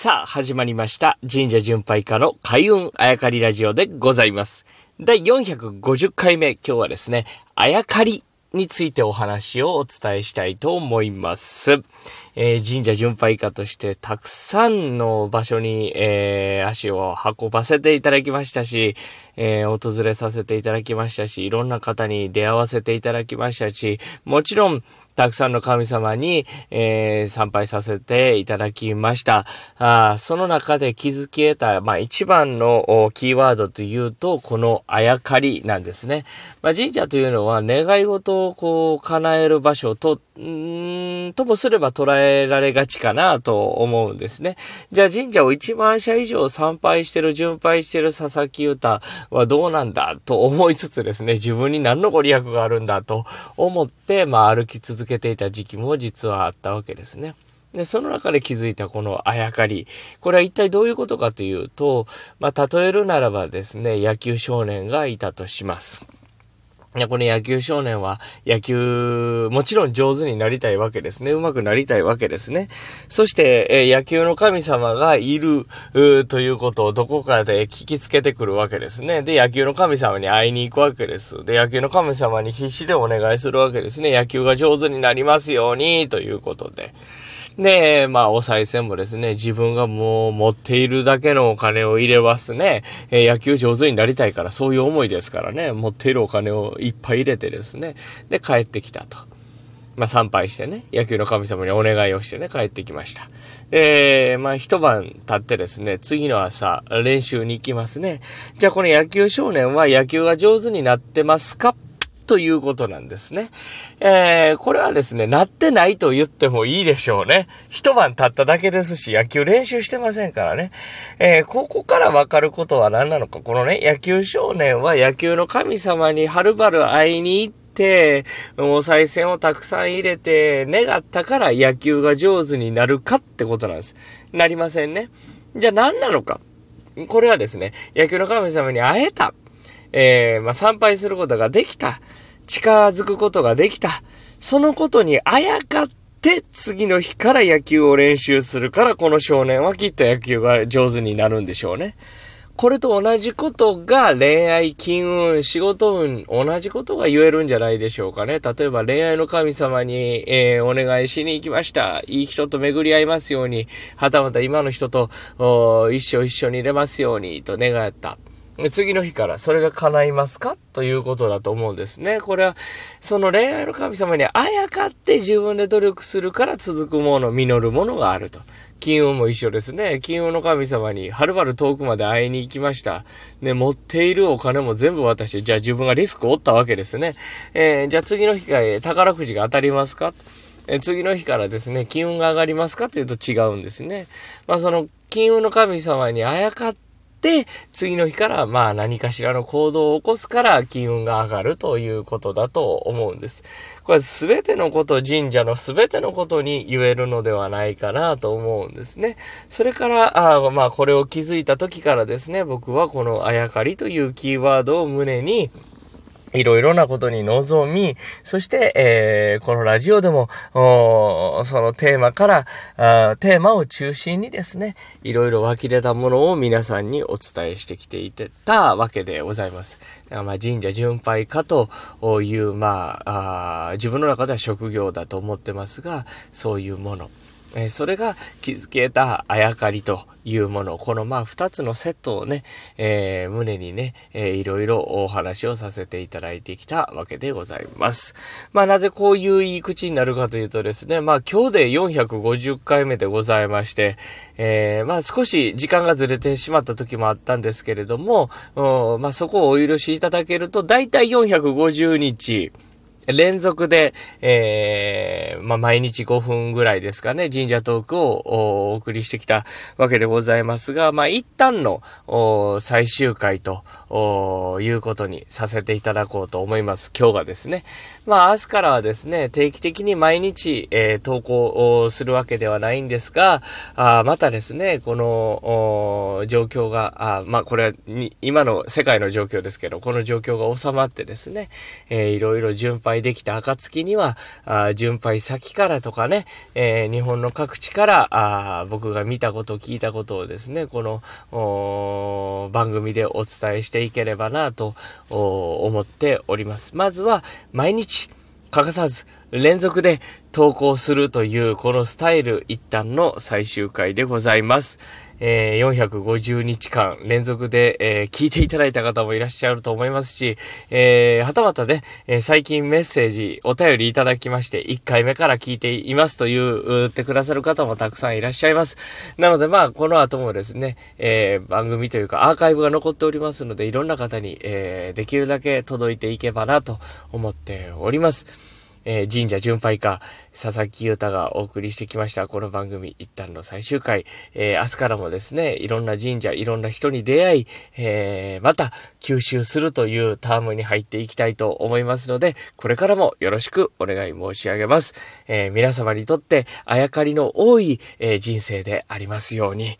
さあ、始まりました。神社巡拝家の開運あやかりラジオでございます。第450回目、今日はですね、あやかりについてお話をお伝えしたいと思います。えー神社巡拝家としてたくさんの場所に、えー足を運ばせていただきましたし、えー訪れさせていただきましたし、いろんな方に出会わせていただきましたし、もちろん、たくさんの神様に、えー参拝させていただきました。あその中で気づき得た、まあ一番のキーワードというと、このあやかりなんですね。まあ神社というのは願い事をこう叶える場所をと、うーんともすれば捉えられがちかなと思うんですね。じゃあ神社を1万社以上参拝してる、巡拝してる佐々木歌はどうなんだと思いつつですね、自分に何のご利益があるんだと思って、まあ歩き続けていた時期も実はあったわけですね。で、その中で気づいたこのあやかり。これは一体どういうことかというと、まあ例えるならばですね、野球少年がいたとします。いや、この野球少年は野球、もちろん上手になりたいわけですね。上手くなりたいわけですね。そして、えー野球の神様がいるということをどこかで聞きつけてくるわけですね。で、野球の神様に会いに行くわけです。で、野球の神様に必死でお願いするわけですね。野球が上手になりますように、ということで。で、まあ、お賽銭もですね、自分がもう持っているだけのお金を入れますね、えー野球上手になりたいから、そういう思いですからね、持っているお金をいっぱい入れてですね、で、帰ってきたと。まあ、参拝してね、野球の神様にお願いをしてね、帰ってきました。で、まあ、一晩経ってですね、次の朝、練習に行きますね。じゃあ、この野球少年は野球が上手になってますか？ということなんですね。えー、これはですね、なってないと言ってもいいでしょうね。一晩経っただけですし、野球練習してませんからね。えー、ここからわかることは何なのか。このね、野球少年は野球の神様にはるばる会いに行って、お賽銭をたくさん入れて、願ったから野球が上手になるかってことなんです。なりませんね。じゃあ何なのか。これはですね、野球の神様に会えた。えーまあ、参拝することができた。近づくことができた。そのことにあやかって、次の日から野球を練習するから、この少年はきっと野球が上手になるんでしょうね。これと同じことが恋愛、金運、仕事運、同じことが言えるんじゃないでしょうかね。例えば恋愛の神様に、えーお願いしに行きました。いい人と巡り合いますように、はたまた今の人と一生一緒にいれますようにと願った。次の日からそれが叶いますか？ということだと思うんですね。これは、その恋愛の神様にあやかって自分で努力するから続くもの、実るものがあると。金運も一緒ですね。金運の神様にはるばる遠くまで会いに行きました。で、持っているお金も全部渡して、じゃあ自分がリスクを負ったわけですね。えーじゃあ次の日から宝くじが当たりますか？え次の日からですね、金運が上がりますか？というと違うんですね。まあその金運の神様にあやかって、次の日からまあ何かしらの行動を起こすから金運が上がるということだと思うんです。これ全てのこと、神社の全てのことに言えるのではないかなと思うんですね。それから、あまあこれを気づいた時からですね、僕はこのあやかりというキーワードを胸に、いろいろなことに臨み、そして、えーこのラジオでも、そのテーマからあ、テーマを中心にですね、いろいろ湧き出たものを皆さんにお伝えしてきていてたわけでございます。まあ、神社巡拝家という、まああ自分の中では職業だと思ってますが、そういうもの。えそれが気づけたあやかりというもの。このまあ二つのセットをね、えー胸にね、えーいろいろお話をさせていただいてきたわけでございます。まあなぜこういう言い口になるかというとですね、まあ今日で450回目でございまして、えーまあ少し時間がずれてしまった時もあったんですけれども、まあそこをお許しいただけると、だいたい450日、連続で、えー、まあ、毎日5分ぐらいですかね、神社トークをお送りしてきたわけでございますが、まあ、一旦の最終回ということにさせていただこうと思います。今日がですね。まあ、明日からはですね、定期的に毎日、えー投稿するわけではないんですが、あまたですね、この状況が、あまあ、これはに今の世界の状況ですけど、この状況が収まってですね、えーいろいろ巡拝拝できた暁には、あ巡拝先からとかね、えー、日本の各地からあ僕が見たこと、聞いたことをですね、この番組でお伝えしていければなと思っております。まずは毎日欠かさず連続で投稿するというこのスタイル一旦の最終回でございます。えー、450日間連続で、えー、聞いていただいた方もいらっしゃると思いますし、えー、はたまたね、え、最近メッセージ、お便りいただきまして、1回目から聞いていますという言ってくださる方もたくさんいらっしゃいます。なのでまあ、この後もですね、え、番組というかアーカイブが残っておりますので、いろんな方に、えー、できるだけ届いていけばなと思っております。えー、神社巡拝家、佐々木優太がお送りしてきました。この番組一旦の最終回。えー、明日からもですね、いろんな神社、いろんな人に出会い、えー、また吸収するというタームに入っていきたいと思いますので、これからもよろしくお願い申し上げます。え皆様にとってあやかりの多い、え人生でありますように。